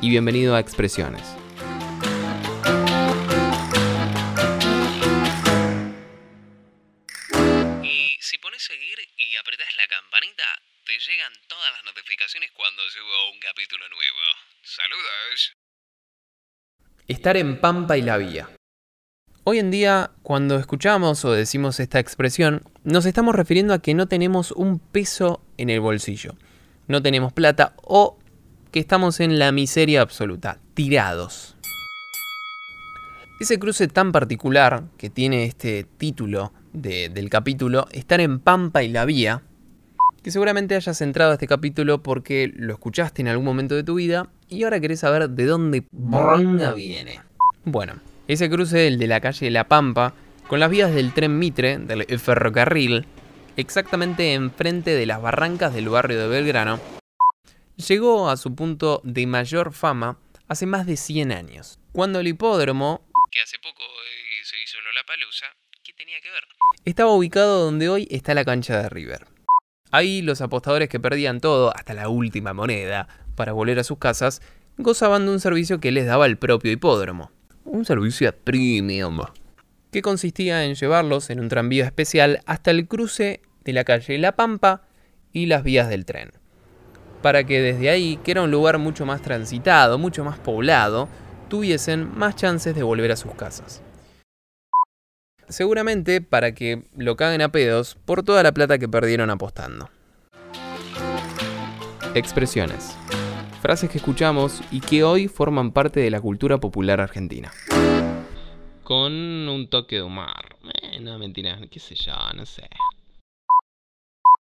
y bienvenido a Expresiones. Y si pones seguir y apretas la campanita, te llegan todas las notificaciones cuando subo un capítulo nuevo. Saludos. Estar en Pampa y la Vía. Hoy en día, cuando escuchamos o decimos esta expresión, nos estamos refiriendo a que no tenemos un peso en el bolsillo. No tenemos plata o que estamos en la miseria absoluta, tirados. Ese cruce tan particular que tiene este título de- del capítulo, Estar en Pampa y la Vía, que seguramente hayas entrado a este capítulo porque lo escuchaste en algún momento de tu vida y ahora querés saber de dónde bronca viene. Bueno, ese cruce, el de la calle La Pampa, con las vías del tren Mitre, del ferrocarril, exactamente enfrente de las barrancas del barrio de Belgrano, llegó a su punto de mayor fama hace más de 100 años, cuando el hipódromo Que hace poco eh, se hizo Lollapalooza. ¿Qué tenía que ver? estaba ubicado donde hoy está la cancha de River. Ahí los apostadores que perdían todo, hasta la última moneda, para volver a sus casas, gozaban de un servicio que les daba el propio hipódromo. Un servicio premium. Que consistía en llevarlos en un tranvía especial hasta el cruce de la calle La Pampa y las vías del tren. Para que desde ahí, que era un lugar mucho más transitado, mucho más poblado, tuviesen más chances de volver a sus casas. Seguramente para que lo caguen a pedos por toda la plata que perdieron apostando. Expresiones. Frases que escuchamos y que hoy forman parte de la cultura popular argentina. Con un toque de humor. Eh, no, mentira, qué sé yo, no sé.